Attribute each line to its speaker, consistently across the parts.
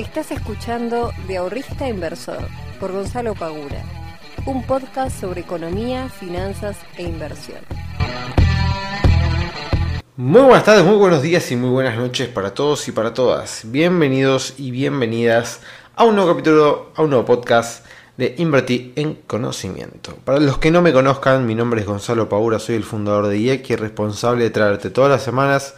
Speaker 1: Estás escuchando De Ahorrista Inversor por Gonzalo Pagura, un podcast sobre economía, finanzas e inversión.
Speaker 2: Muy buenas tardes, muy buenos días y muy buenas noches para todos y para todas. Bienvenidos y bienvenidas a un nuevo capítulo, a un nuevo podcast de Invertir en Conocimiento. Para los que no me conozcan, mi nombre es Gonzalo Paura, soy el fundador de IEC y responsable de traerte todas las semanas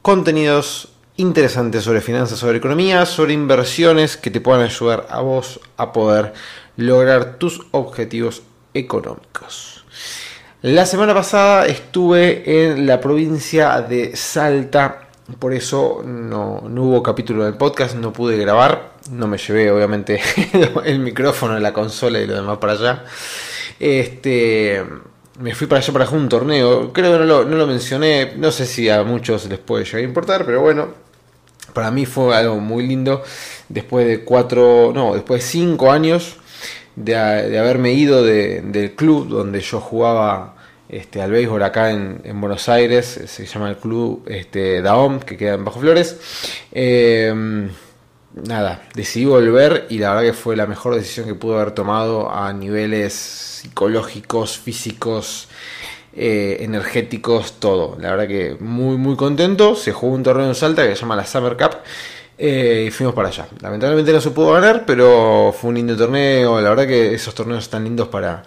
Speaker 2: contenidos interesantes sobre finanzas, sobre economía, sobre inversiones que te puedan ayudar a vos a poder lograr tus objetivos económicos. La semana pasada estuve en la provincia de Salta, por eso no, hubo capítulo del podcast, no pude grabar, no me llevé obviamente el micrófono, la consola y lo demás para allá. Este, me fui para allá para un torneo, creo que no lo, no lo mencioné, no sé si a muchos les puede llegar a importar, pero bueno, para mí fue algo muy lindo después de cuatro, no, después de cinco años de, haberme ido del club donde yo jugaba este, al béisbol acá en, Buenos Aires, se llama el club este, Daom, que queda en Bajo Flores. Em, nada, decidí volver y la verdad que fue la mejor decisión que pude haber tomado a niveles psicológicos, físicos, eh, energéticos, todo. La verdad que muy, muy contento. Se jugó un torneo en Salta que se llama la Summer Cup. Eh, y fuimos para allá. Lamentablemente no se pudo ganar, pero fue un lindo torneo. La verdad que esos torneos están lindos para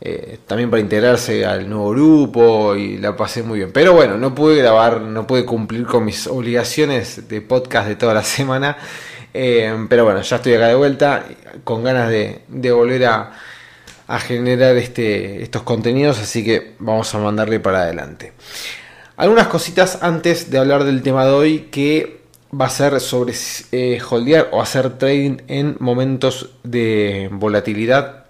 Speaker 2: eh, también para integrarse al nuevo grupo y la pasé muy bien. Pero bueno, no pude grabar, no pude cumplir con mis obligaciones de podcast de toda la semana. pero bueno, ya estoy acá de vuelta con ganas de volver a a generar este, estos contenidos, así que vamos a mandarle para adelante. Algunas cositas antes de hablar del tema de hoy que va a ser sobre eh, holdear o hacer trading en momentos de volatilidad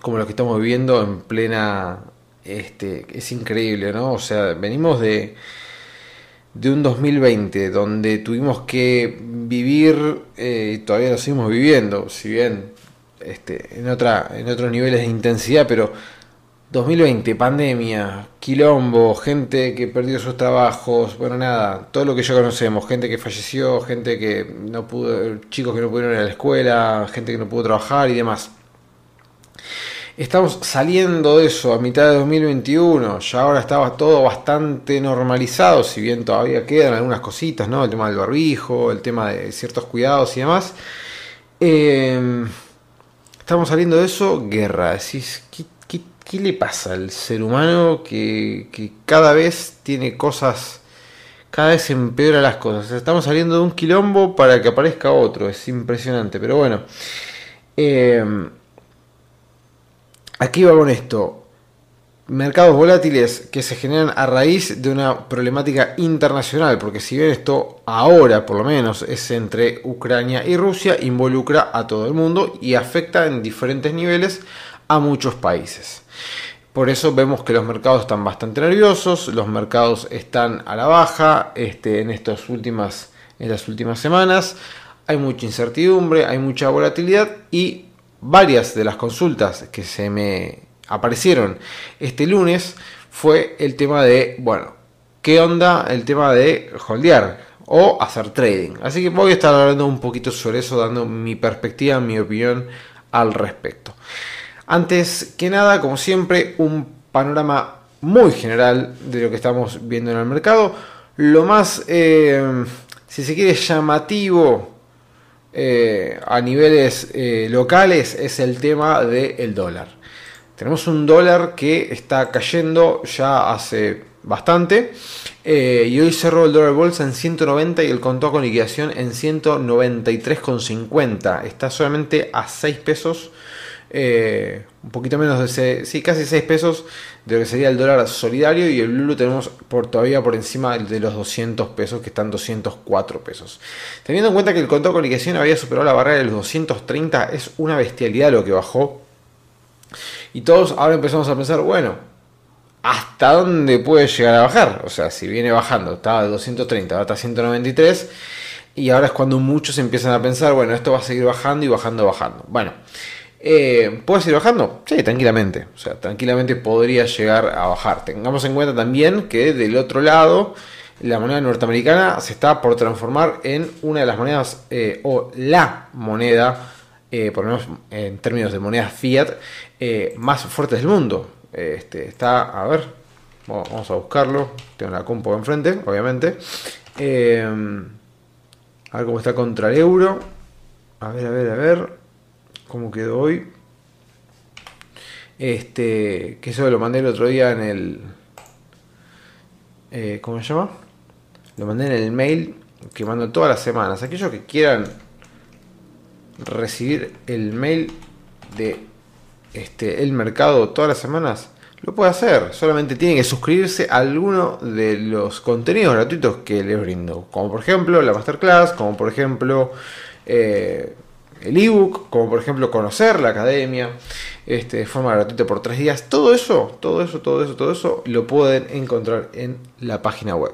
Speaker 2: como lo que estamos viviendo en plena este es increíble no o sea venimos de de un 2020 donde tuvimos que vivir eh, todavía lo seguimos viviendo si bien este, en, otra, en otros niveles de intensidad, pero 2020, pandemia, quilombo, gente que perdió sus trabajos, bueno, nada, todo lo que ya conocemos, gente que falleció, gente que no pudo, chicos que no pudieron ir a la escuela, gente que no pudo trabajar y demás. Estamos saliendo de eso a mitad de 2021, ya ahora estaba todo bastante normalizado, si bien todavía quedan algunas cositas, ¿no? El tema del barbijo, el tema de ciertos cuidados y demás. Eh, Estamos saliendo de eso, guerra. ¿qué, le pasa al ser humano que, cada vez tiene cosas, cada vez empeora las cosas? Estamos saliendo de un quilombo para que aparezca otro, es impresionante. Pero bueno, eh, aquí va con esto mercados volátiles que se generan a raíz de una problemática internacional, porque si bien esto ahora por lo menos es entre Ucrania y Rusia, involucra a todo el mundo y afecta en diferentes niveles a muchos países. Por eso vemos que los mercados están bastante nerviosos, los mercados están a la baja este, en, estas últimas, en las últimas semanas, hay mucha incertidumbre, hay mucha volatilidad y varias de las consultas que se me aparecieron este lunes fue el tema de, bueno, ¿qué onda el tema de holdear o hacer trading? Así que voy a estar hablando un poquito sobre eso, dando mi perspectiva, mi opinión al respecto. Antes que nada, como siempre, un panorama muy general de lo que estamos viendo en el mercado. Lo más, eh, si se quiere, llamativo eh, a niveles eh, locales es el tema del dólar. Tenemos un dólar que está cayendo ya hace bastante. Eh, y hoy cerró el dólar bolsa en 190 y el contó con liquidación en 193,50. Está solamente a 6 pesos. Eh, un poquito menos de ese, sí, casi 6 pesos de lo que sería el dólar solidario y el blue tenemos por, todavía por encima de los 200 pesos que están 204 pesos. Teniendo en cuenta que el contó con liquidación había superado la barrera de los 230 es una bestialidad lo que bajó y todos ahora empezamos a pensar, bueno, ¿hasta dónde puede llegar a bajar? O sea, si viene bajando, estaba de 230, ahora está 193. Y ahora es cuando muchos empiezan a pensar, bueno, esto va a seguir bajando y bajando, bajando. Bueno, eh, ¿puede seguir bajando? Sí, tranquilamente. O sea, tranquilamente podría llegar a bajar. Tengamos en cuenta también que del otro lado la moneda norteamericana se está por transformar en una de las monedas eh, o la moneda, eh, por lo menos en términos de moneda fiat, eh, más fuertes del mundo. Este, está, a ver, vamos a buscarlo. Tengo la compu enfrente, obviamente. a ver cómo está contra el euro. A ver, a ver, a ver. ¿Cómo quedó hoy? Este, que eso lo mandé el otro día en el. ¿Cómo se llama? Lo mandé en el mail que mando todas las semanas. Aquellos que quieran recibir el mail de este, el mercado todas las semanas, lo puede hacer. Solamente tienen que suscribirse a alguno de los contenidos gratuitos que les brindo. Como por ejemplo la masterclass, como por ejemplo eh, el ebook, como por ejemplo conocer la academia este, de forma gratuita por tres días. Todo eso, todo eso, todo eso, todo eso lo pueden encontrar en la página web.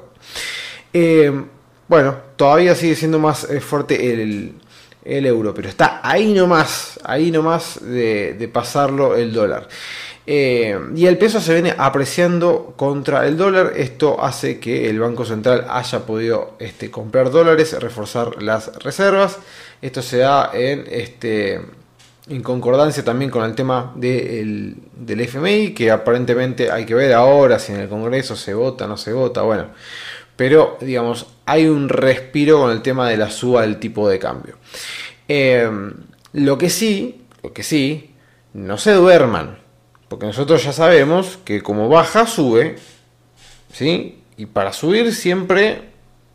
Speaker 2: Eh, bueno, todavía sigue siendo más eh, fuerte el, euro, pero está ahí nomás, ahí nomás de, de pasarlo el dólar. Eh, y el peso se viene apreciando contra el dólar. Esto hace que el Banco Central haya podido este, comprar dólares, reforzar las reservas. Esto se da en, este, concordancia también con el tema del FMI, que aparentemente hay que ver ahora si en el Congreso se vota, no se vota. Bueno, pero digamos, hay un respiro con el tema de la suba del tipo de cambio. Eh, lo que sí, lo que sí, no se duerman, porque nosotros ya sabemos que como baja, sube, ¿sí? Y para subir siempre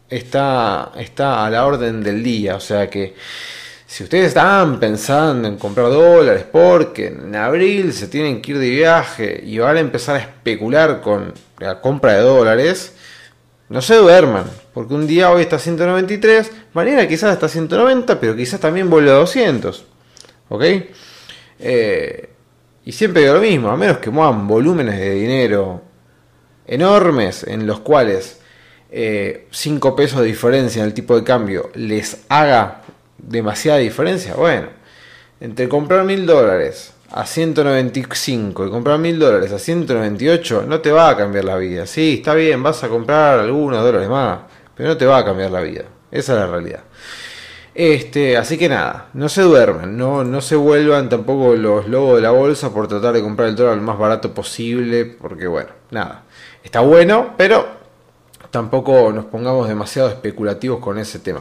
Speaker 2: está, está a la orden del día, o sea que si ustedes están pensando en comprar dólares porque en abril se tienen que ir de viaje y van a empezar a especular con la compra de dólares, no se duerman, porque un día hoy está 193, mañana quizás está 190, pero quizás también vuelve a 200. ¿Ok? Eh, y siempre digo lo mismo, a menos que muevan volúmenes de dinero enormes en los cuales 5 eh, pesos de diferencia en el tipo de cambio les haga demasiada diferencia, bueno, entre comprar mil dólares a 195 y comprar mil dólares a 198 no te va a cambiar la vida. Sí, está bien, vas a comprar algunos dólares más, pero no te va a cambiar la vida. Esa es la realidad. Este, así que nada, no se duermen, no, no se vuelvan tampoco los lobos de la bolsa por tratar de comprar el dólar lo más barato posible, porque bueno, nada, está bueno, pero tampoco nos pongamos demasiado especulativos con ese tema.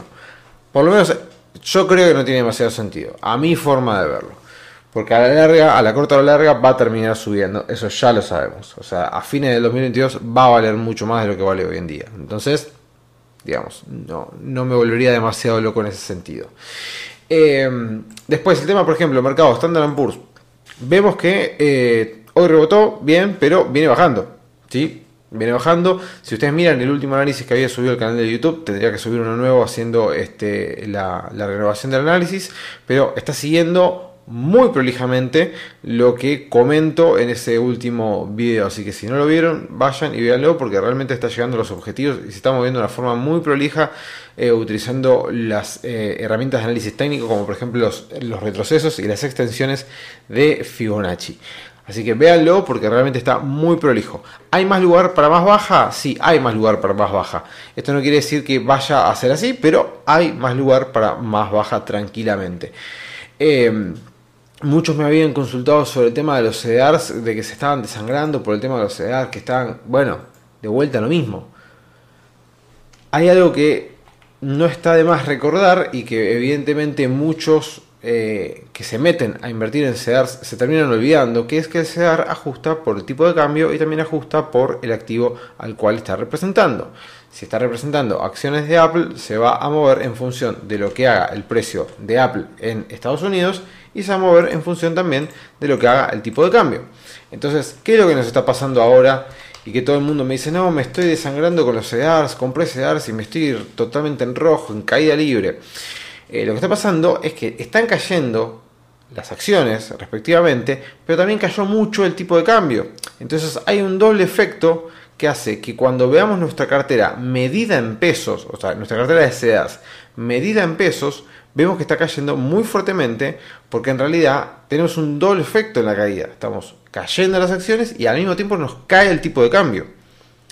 Speaker 2: Por lo menos yo creo que no tiene demasiado sentido, a mi forma de verlo. Porque a la larga, a la corta o larga, va a terminar subiendo. Eso ya lo sabemos. O sea, a fines del 2022 va a valer mucho más de lo que vale hoy en día. Entonces, digamos, no, no me volvería demasiado loco en ese sentido. Eh, después, el tema, por ejemplo, mercado Standard Poor's. Vemos que eh, hoy rebotó bien, pero viene bajando. ¿sí? Viene bajando. Si ustedes miran el último análisis que había subido el canal de YouTube, tendría que subir uno nuevo haciendo este, la, la renovación del análisis. Pero está siguiendo muy prolijamente lo que comento en ese último video. Así que si no lo vieron, vayan y véanlo porque realmente está llegando a los objetivos y se está moviendo de una forma muy prolija eh, utilizando las eh, herramientas de análisis técnico como por ejemplo los, retrocesos y las extensiones de Fibonacci. Así que véanlo porque realmente está muy prolijo. ¿Hay más lugar para más baja? Sí, hay más lugar para más baja. Esto no quiere decir que vaya a ser así, pero hay más lugar para más baja tranquilamente. Eh, Muchos me habían consultado sobre el tema de los CDRs, de que se estaban desangrando por el tema de los CDRs, que estaban, bueno, de vuelta lo mismo. Hay algo que no está de más recordar y que evidentemente muchos eh, que se meten a invertir en CDRs se terminan olvidando, que es que el CDR ajusta por el tipo de cambio y también ajusta por el activo al cual está representando. Si está representando acciones de Apple, se va a mover en función de lo que haga el precio de Apple en Estados Unidos y se va a mover en función también de lo que haga el tipo de cambio. Entonces, ¿qué es lo que nos está pasando ahora? Y que todo el mundo me dice, no, me estoy desangrando con los CEDARs, compré CEDARs y me estoy totalmente en rojo, en caída libre. Eh, lo que está pasando es que están cayendo las acciones respectivamente, pero también cayó mucho el tipo de cambio. Entonces hay un doble efecto que hace que cuando veamos nuestra cartera medida en pesos, o sea, nuestra cartera de CEDARs medida en pesos, vemos que está cayendo muy fuertemente porque en realidad tenemos un doble efecto en la caída. Estamos cayendo las acciones y al mismo tiempo nos cae el tipo de cambio.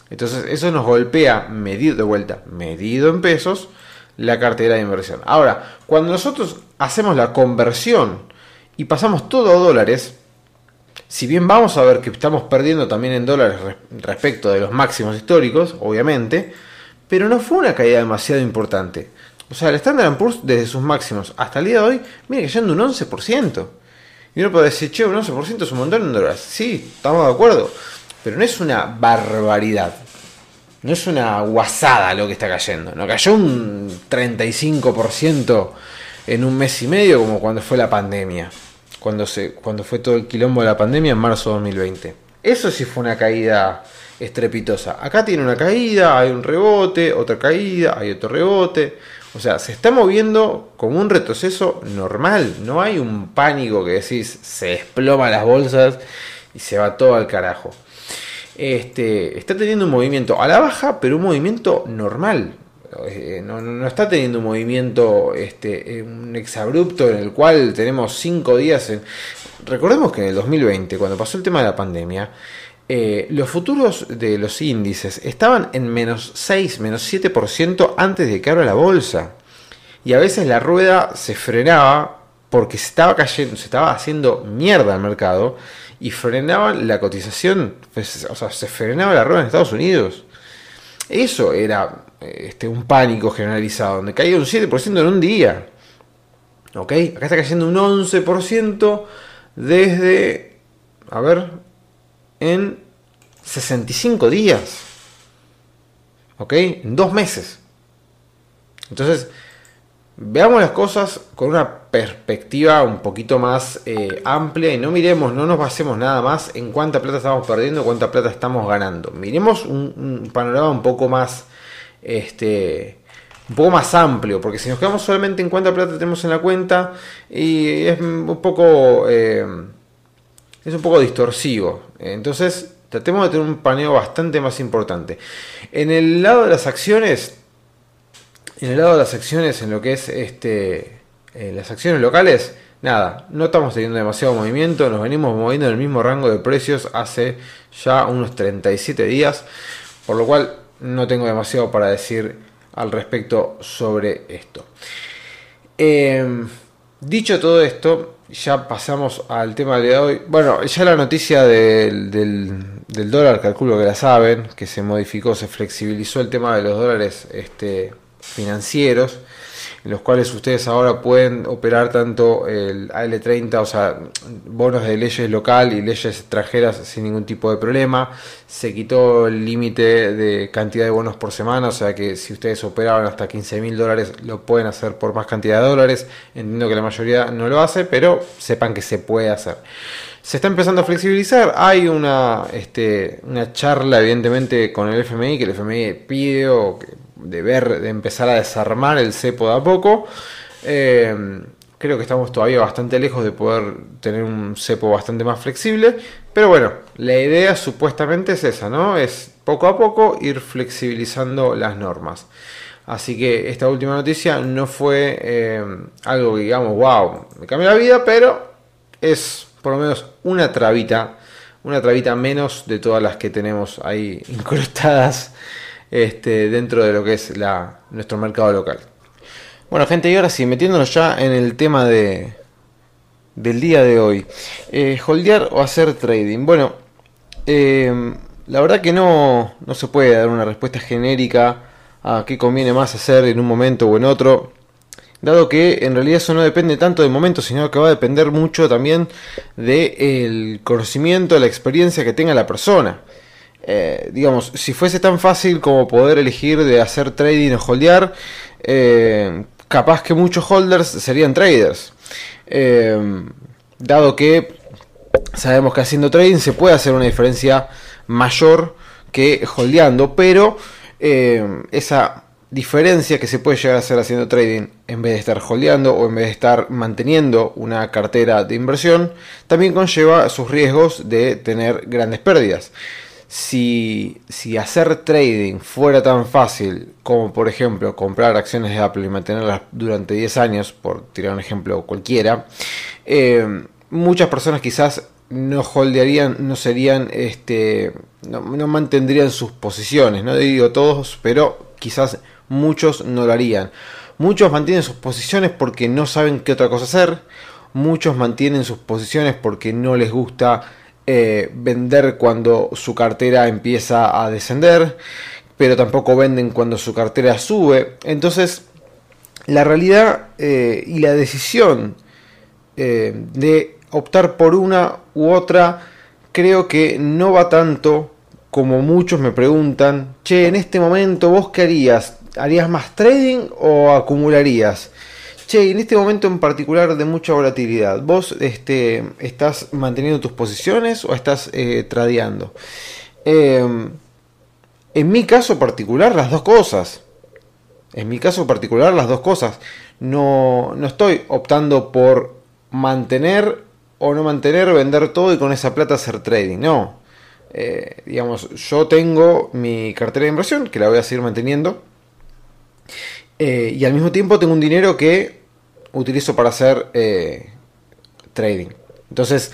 Speaker 2: Entonces eso nos golpea, medido de vuelta, medido en pesos, la cartera de inversión. Ahora, cuando nosotros hacemos la conversión y pasamos todo a dólares, si bien vamos a ver que estamos perdiendo también en dólares respecto de los máximos históricos, obviamente, pero no fue una caída demasiado importante. O sea, el Standard Poor's desde sus máximos hasta el día de hoy viene cayendo un 11%. Y uno puede decir, che, un 11% es un montón en dólares. Sí, estamos de acuerdo. Pero no es una barbaridad. No es una guasada lo que está cayendo. No cayó un 35% en un mes y medio como cuando fue la pandemia. Cuando, se, cuando fue todo el quilombo de la pandemia en marzo de 2020. Eso sí fue una caída estrepitosa. Acá tiene una caída, hay un rebote, otra caída, hay otro rebote. O sea, se está moviendo como un retroceso normal. No hay un pánico que decís se desploma las bolsas y se va todo al carajo. Este, está teniendo un movimiento a la baja, pero un movimiento normal. Eh, no, está teniendo un movimiento, este, un exabrupto en el cual tenemos cinco días. Recordemos que en el 2020, cuando pasó el tema de la pandemia, eh, los futuros de los índices estaban en menos 6, menos 7% antes de que abra la bolsa. Y a veces la rueda se frenaba porque se estaba cayendo, se estaba haciendo mierda al mercado y frenaba la cotización, pues, o sea, se frenaba la rueda en Estados Unidos. Eso era este, un pánico generalizado, donde caía un 7% en un día. ¿Ok? Acá está cayendo un 11% desde, a ver, en 65 días. ¿Ok? En dos meses. Entonces, veamos las cosas con una perspectiva un poquito más eh, amplia y no miremos, no nos basemos nada más en cuánta plata estamos perdiendo, cuánta plata estamos ganando. Miremos un, panorama un poco más, este, un poco más amplio, porque si nos quedamos solamente en cuánta plata tenemos en la cuenta y es un poco, eh, es un poco distorsivo. Entonces tratemos de tener un paneo bastante más importante. En el lado de las acciones, en el lado de las acciones, en lo que es este, eh, las acciones locales, nada, no estamos teniendo demasiado movimiento, nos venimos moviendo en el mismo rango de precios hace ya unos 37 días, por lo cual no tengo demasiado para decir al respecto sobre esto. Em, dicho todo esto, ya pasamos al tema de hoy. Bueno, ya la noticia del, del, dólar, calculo que la saben, que se modificó, se flexibilizó el tema de los dólares este, financieros en los cuales ustedes ahora pueden operar tanto el AL30, o sea, bonos de leyes local y leyes extranjeras sin ningún tipo de problema. Se quitó el límite de cantidad de bonos por semana, o sea que si ustedes operaban hasta 15 mil dólares lo pueden hacer por más cantidad de dólares. Entiendo que la mayoría no lo hace, pero sepan que se puede hacer se está empezando a flexibilizar. Hay una, este, una charla, evidentemente, con el FMI, que el FMI pide o de ver, de empezar a desarmar el cepo de a poco. Eh, creo que estamos todavía bastante lejos de poder tener un cepo bastante más flexible. Pero bueno, la idea supuestamente es esa, ¿no? Es poco a poco ir flexibilizando las normas. Así que esta última noticia no fue eh, algo que digamos, wow, me cambió la vida, pero es por lo menos una trabita, una trabita menos de todas las que tenemos ahí incrustadas este, dentro de lo que es la, nuestro mercado local. Bueno, gente, y ahora sí, metiéndonos ya en el tema de, del día de hoy. Eh, holdear o hacer trading. Bueno, eh, la verdad que no, no se puede dar una respuesta genérica a qué conviene más hacer en un momento o en otro dado que en realidad eso no depende tanto del momento, sino que va a depender mucho también del conocimiento, la experiencia que tenga la persona. Eh, digamos, si fuese tan fácil como poder elegir de hacer trading o holdear, eh, capaz que muchos holders serían traders. Eh, dado que sabemos que haciendo trading se puede hacer una diferencia mayor que holdeando, pero esa diferencia que se puede llegar a hacer haciendo trading en vez de estar holdeando o en vez de estar manteniendo una cartera de inversión, también conlleva sus riesgos de tener grandes pérdidas. Si, hacer trading fuera tan fácil como por ejemplo comprar acciones de Apple y mantenerlas durante 10 años, por tirar un ejemplo cualquiera, eh, muchas personas quizás no holdearían, no serían, este, no, no, mantendrían sus posiciones, no digo todos, pero quizás muchos no lo harían. Muchos mantienen sus posiciones porque no saben qué otra cosa hacer, muchos mantienen sus posiciones porque no les gusta eh, vender cuando su cartera empieza a descender, pero tampoco venden cuando su cartera sube. Entonces, la realidad eh, y la decisión eh, de optar por una u otra, creo que no va tanto como muchos me preguntan, che, en este momento vos qué harías? ¿Harías más trading o acumularías? Che, en este momento en particular de mucha volatilidad, ¿vos este, estás manteniendo tus posiciones o estás eh, tradeando? Em, en mi caso particular, las dos cosas. En mi caso particular, las dos cosas. No, no estoy optando por mantener o no mantener, vender todo y con esa plata hacer trading. No. Eh, digamos, yo tengo mi cartera de inversión que la voy a seguir manteniendo eh, y al mismo tiempo tengo un dinero que utilizo para hacer eh, trading. Entonces,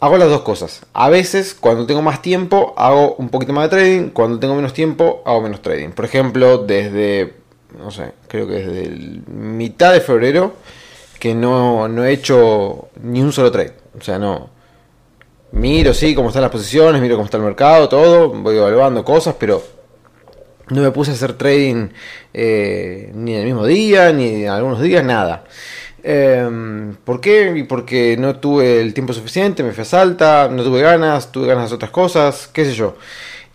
Speaker 2: hago las dos cosas. A veces, cuando tengo más tiempo, hago un poquito más de trading. Cuando tengo menos tiempo, hago menos trading. Por ejemplo, desde, no sé, creo que desde mitad de febrero, que no, no he hecho ni un solo trade. O sea, no. Miro, sí, cómo están las posiciones, miro cómo está el mercado, todo. Voy evaluando cosas, pero no me puse a hacer trading eh, ni el mismo día, ni en algunos días, nada. Eh, ¿Por qué? Porque no tuve el tiempo suficiente, me fui a Salta, no tuve ganas, tuve ganas de otras cosas, qué sé yo.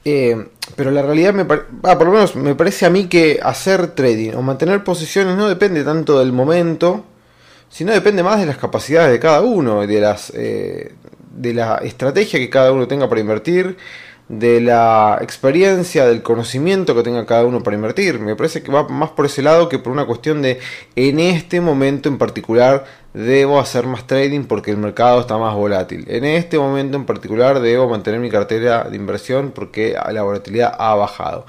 Speaker 2: Eh, pero la realidad, me ah, por lo menos me parece a mí que hacer trading o mantener posiciones no depende tanto del momento, sino depende más de las capacidades de cada uno, de, las, de la estrategia que cada uno tenga para invertir de la experiencia, del conocimiento que tenga cada uno para invertir. Me parece que va más por ese lado que por una cuestión de en este momento en particular debo hacer más trading porque el mercado está más volátil. En este momento en particular debo mantener mi cartera de inversión porque la volatilidad ha bajado.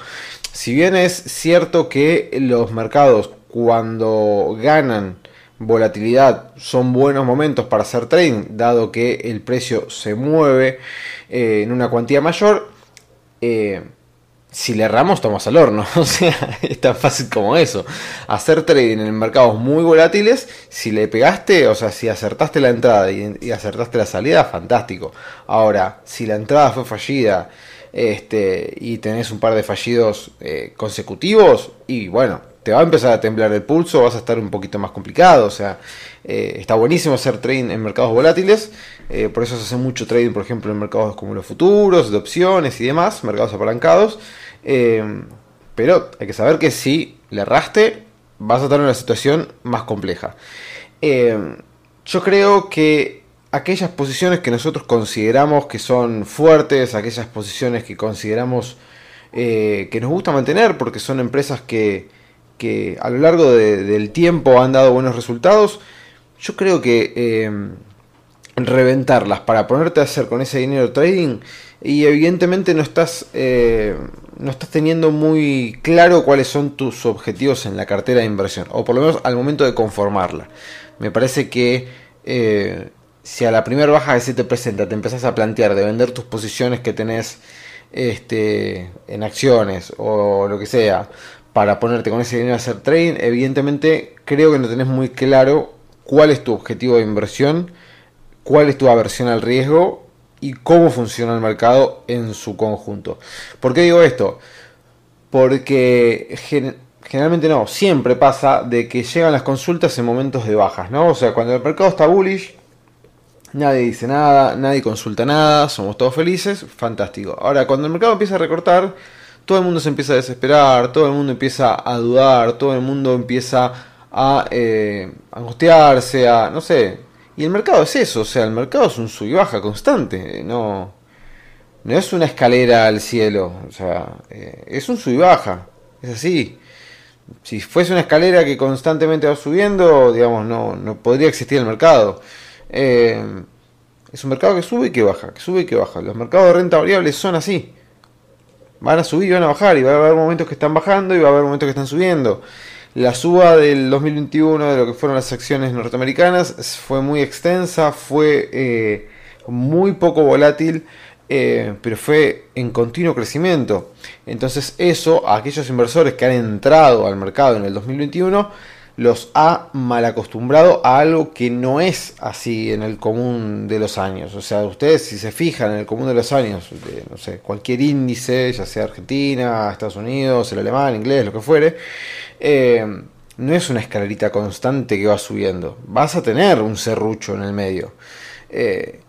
Speaker 2: Si bien es cierto que los mercados cuando ganan volatilidad son buenos momentos para hacer trading, dado que el precio se mueve eh, en una cuantía mayor, eh, si le erramos, tomamos al horno. O sea, es tan fácil como eso. Hacer trading en mercados muy volátiles, si le pegaste, o sea, si acertaste la entrada y, acertaste la salida, fantástico. Ahora, si la entrada fue fallida este, y tenés un par de fallidos eh, consecutivos, y bueno, va a empezar a temblar el pulso, vas a estar un poquito más complicado. O sea, eh, está buenísimo hacer trading en mercados volátiles. Eh, por eso se hace mucho trading, por ejemplo, en mercados como los futuros, de opciones y demás, mercados apalancados. Eh, pero hay que saber que si le erraste, vas a estar en una situación más compleja. yo creo que aquellas posiciones que nosotros consideramos que son fuertes, aquellas posiciones que consideramos que nos gusta mantener porque son empresas que que a lo largo del tiempo han dado buenos resultados, yo creo que eh, reventarlas para ponerte a hacer con ese dinero trading y evidentemente no estás eh, no estás teniendo muy claro cuáles son tus objetivos en la cartera de inversión o por lo menos al momento de conformarla. Me parece que eh, si a la primera baja que se te presenta te empezás a plantear de vender tus posiciones que tenés este, en acciones o lo que sea para ponerte con ese dinero a hacer trading, evidentemente creo que no tenés muy claro cuál es tu objetivo de inversión, cuál es tu aversión al riesgo y cómo funciona el mercado en su conjunto. ¿Por qué digo esto? Porque generalmente no, siempre pasa de que llegan las consultas en momentos de bajas, ¿no? O sea, cuando el mercado está bullish, nadie dice nada, nadie consulta nada, somos todos felices, fantástico. Ahora, cuando el mercado empieza a recortar, todo el mundo se empieza a desesperar, todo el mundo empieza a dudar, todo el mundo empieza a eh, angustiarse, a no sé. Y el mercado es eso, o sea, el mercado es un sub y baja constante, no, no es una escalera al cielo, o sea, eh, es un sub y baja, es así. Si fuese una escalera que constantemente va subiendo, digamos, no, no podría existir el mercado. Eh, es un mercado que sube y que baja, que sube y que baja. Los mercados de renta variable son así van a subir y van a bajar, y va a haber momentos que están bajando y va a haber momentos que están subiendo. La suba del 2021 de lo que fueron las acciones norteamericanas fue muy extensa, fue, eh, muy poco volátil, eh, pero fue en continuo crecimiento. Entonces eso aquellos inversores que han entrado al mercado en el 2021 los ha mal acostumbrado a algo que no es así en el común de los años. O sea, ustedes si se fijan en el común de los años, de, no sé, cualquier índice, ya sea Argentina, Estados Unidos, el alemán, inglés, lo que fuere, eh, no es una escalerita constante que va subiendo. Vas a tener un serrucho en el medio. Eh,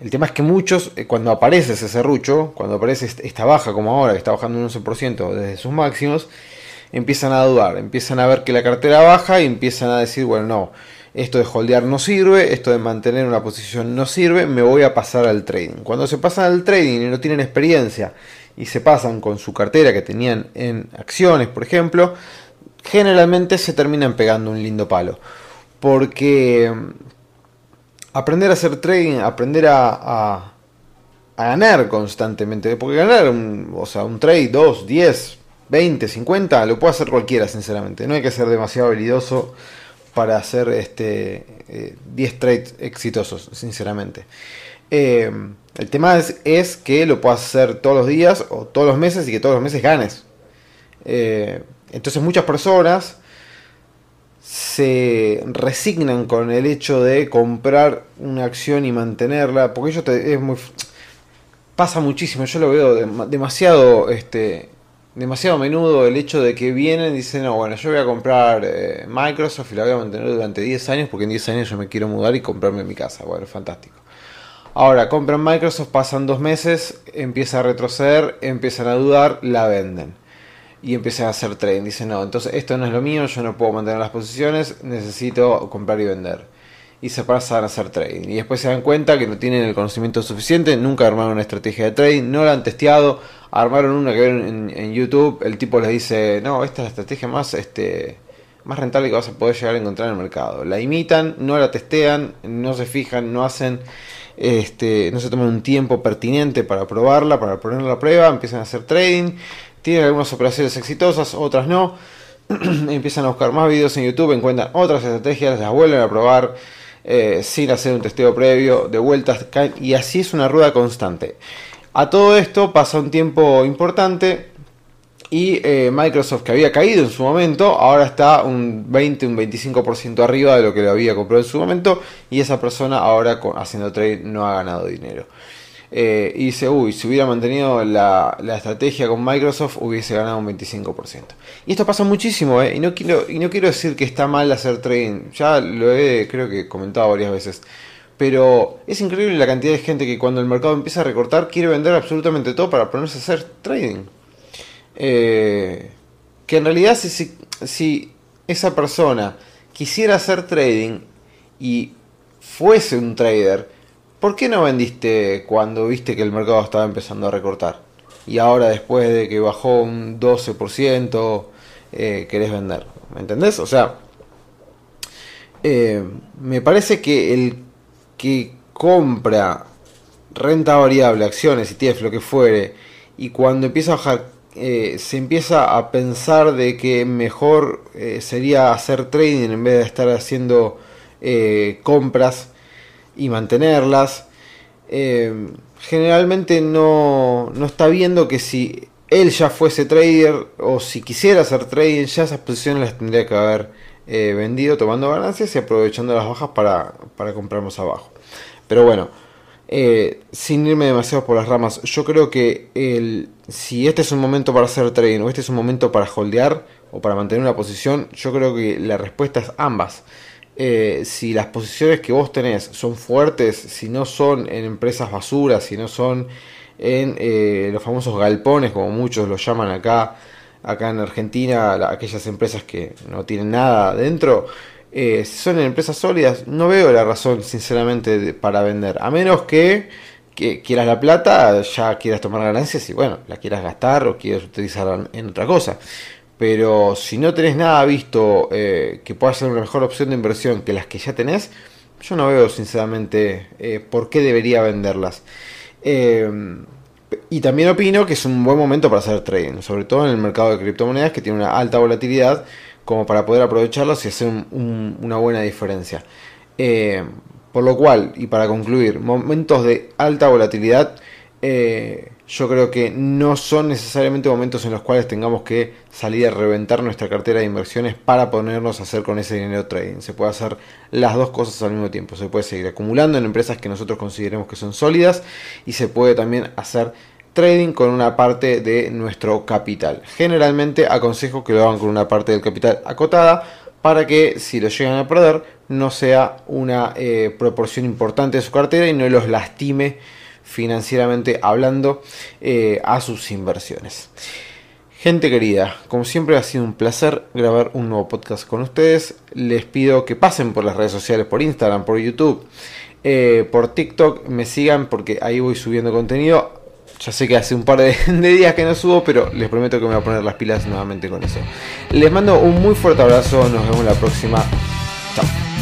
Speaker 2: el tema es que muchos, eh, cuando aparece ese serrucho, cuando aparece esta baja como ahora, que está bajando un 11% desde sus máximos, empiezan a dudar, empiezan a ver que la cartera baja y empiezan a decir, bueno, no, esto de holdear no sirve, esto de mantener una posición no sirve, me voy a pasar al trading. Cuando se pasan al trading y no tienen experiencia y se pasan con su cartera que tenían en acciones, por ejemplo, generalmente se terminan pegando un lindo palo. Porque mm, aprender a hacer trading, aprender a, a, ganar constantemente, porque ganar un, o sea, un trade 2, 10, 20, 50, lo puede hacer cualquiera, sinceramente. No hay que ser demasiado habilidoso para hacer este, 10 eh, trades exitosos, sinceramente. Eh, el tema es, que lo puedas hacer todos los días o todos los meses y que todos los meses ganes. Eh, entonces muchas personas se resignan con el hecho de comprar una acción y mantenerla, porque ello es muy pasa muchísimo, yo lo veo demasiado este demasiado a menudo el hecho de que vienen y dicen, no, bueno, yo voy a comprar eh, Microsoft y la voy a mantener durante 10 años porque en 10 años yo me quiero mudar y comprarme mi casa. Bueno, fantástico. Ahora, compran Microsoft, pasan dos meses, empieza a retroceder, empiezan a dudar, la venden. Y empiezan a hacer trading. Dicen, no, entonces esto no es lo mío, yo no puedo mantener las posiciones, necesito comprar y vender y se pasan a hacer trading. Y después se dan cuenta que no tienen el conocimiento suficiente, nunca armaron una estrategia de trading, no la han testeado, armaron una que ven en, YouTube, el tipo les dice, no, esta es la estrategia más, este, más rentable que vas a poder llegar a encontrar en el mercado. La imitan, no la testean, no se fijan, no hacen, este, no se toman un tiempo pertinente para probarla, para ponerla a prueba, empiezan a hacer trading, tienen algunas operaciones exitosas, otras no. empiezan a buscar más videos en YouTube, encuentran otras estrategias, las vuelven a probar, eh, sin hacer un testeo previo, de vueltas, y así es una rueda constante. A todo esto pasa un tiempo importante y eh, Microsoft que había caído en su momento, ahora está un 20, un 25% arriba de lo que le había comprado en su momento y esa persona ahora haciendo trade no ha ganado dinero. Eh, y dice, uy, si hubiera mantenido la, estrategia con Microsoft hubiese ganado un 25%. Y esto pasa muchísimo, eh, y, no quiero, y no quiero decir que está mal hacer trading, ya lo he creo que comentado varias veces. Pero es increíble la cantidad de gente que cuando el mercado empieza a recortar quiere vender absolutamente todo para ponerse a hacer trading. Eh, que en realidad si, si esa persona quisiera hacer trading y fuese un trader, ¿Por qué no vendiste cuando viste que el mercado estaba empezando a recortar? Y ahora después de que bajó un 12% eh, querés vender. ¿Me entendés? O sea, eh, me parece que el que compra renta variable, acciones, ETF, lo que fuere, y cuando empieza a bajar, eh, se empieza a pensar de que mejor sería hacer trading en vez de estar haciendo compras y mantenerlas. Eh, generalmente no, no está viendo que si él ya fuese trader o si quisiera hacer trading, ya esas posiciones las tendría que haber eh, vendido tomando ganancias y aprovechando las bajas para, para abajo. Pero bueno, eh, sin irme demasiado por las ramas, yo creo que el, si este es un momento para hacer trading o este es un momento para holdear o para mantener una posición, yo creo que la respuesta es ambas. Eh, si las posiciones que vos tenés son fuertes, si no son en empresas basuras, si no son en eh, los famosos galpones, como muchos los llaman acá, acá en Argentina, aquellas empresas que no tienen nada dentro, eh, si son en empresas sólidas, no veo la razón, sinceramente, para vender. A menos que, que, quieras la plata, ya quieras tomar ganancias y bueno, la quieras gastar o quieras utilizar en otra cosa. Pero si no tenés nada visto eh, que pueda ser una mejor opción de inversión que las que ya tenés, yo no veo sinceramente eh, por qué debería venderlas. Eh, y también opino que es un buen momento para hacer trading, sobre todo en el mercado de criptomonedas que tiene una alta volatilidad como para poder aprovecharlos y hacer una buena diferencia. Por lo cual, y para concluir, momentos de alta volatilidad, yo creo que no son necesariamente momentos en los cuales tengamos que salir a reventar nuestra cartera de inversiones para ponernos a hacer con ese dinero trading. Se puede hacer las dos cosas al mismo tiempo. Se puede seguir acumulando en empresas que nosotros consideremos que son sólidas y se puede también hacer trading con una parte de nuestro capital. Generalmente aconsejo que lo hagan con una parte del capital acotada para que si lo llegan a perder no sea una eh, proporción importante de su cartera y no los lastime financieramente hablando eh, a sus inversiones. Gente querida, como siempre ha sido un placer grabar un nuevo podcast con ustedes. Les pido que pasen por las redes sociales, por Instagram, por YouTube, eh, por TikTok, me sigan porque ahí voy subiendo contenido. Ya sé que hace un par de, de, días que no subo, pero les prometo que me voy a poner las pilas nuevamente con eso. Les mando un muy fuerte abrazo, nos vemos la próxima. Chao.